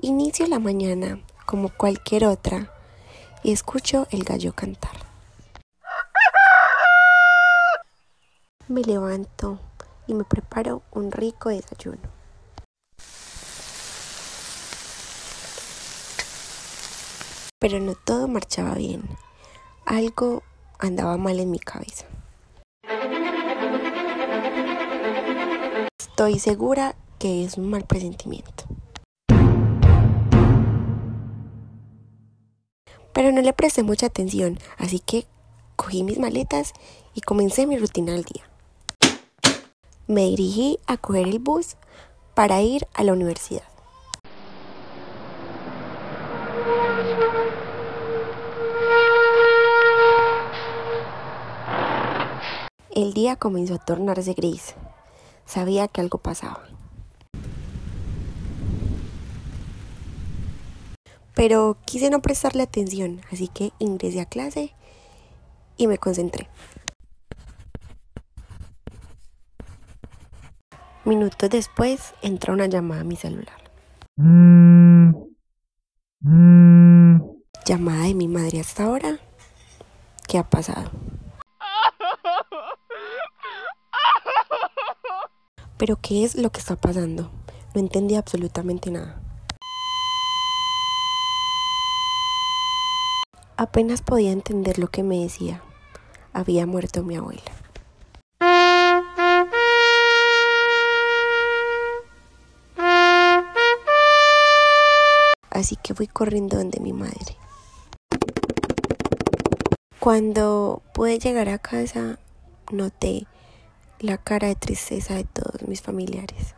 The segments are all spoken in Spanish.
Inicio la mañana como cualquier otra y escucho el gallo cantar. Me levanto y me preparo un rico desayuno. Pero no todo marchaba bien. Algo andaba mal en mi cabeza. Estoy segura que es un mal presentimiento. Pero no le presté mucha atención, así que cogí mis maletas y comencé mi rutina del día. Me dirigí a coger el bus para ir a la universidad. El día comenzó a tornarse gris. Sabía que algo pasaba. Pero quise no prestarle atención, así que ingresé a clase y me concentré. Minutos después entró una llamada a mi celular. Llamada de mi madre hasta ahora. ¿Qué ha pasado? Pero ¿qué es lo que está pasando? No entendí absolutamente nada. Apenas podía entender lo que me decía. Había muerto mi abuela. Así que fui corriendo donde mi madre. Cuando pude llegar a casa, noté la cara de tristeza de todos mis familiares.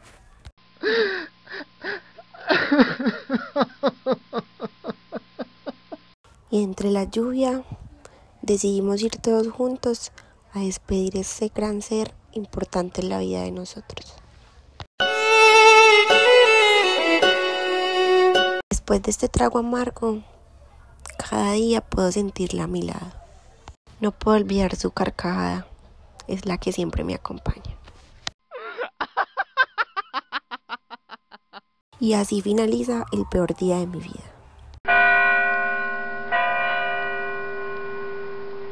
Y entre la lluvia decidimos ir todos juntos a despedir ese gran ser importante en la vida de nosotros. Después de este trago amargo, cada día puedo sentirla a mi lado. No puedo olvidar su carcajada, es la que siempre me acompaña. Y así finaliza el peor día de mi vida.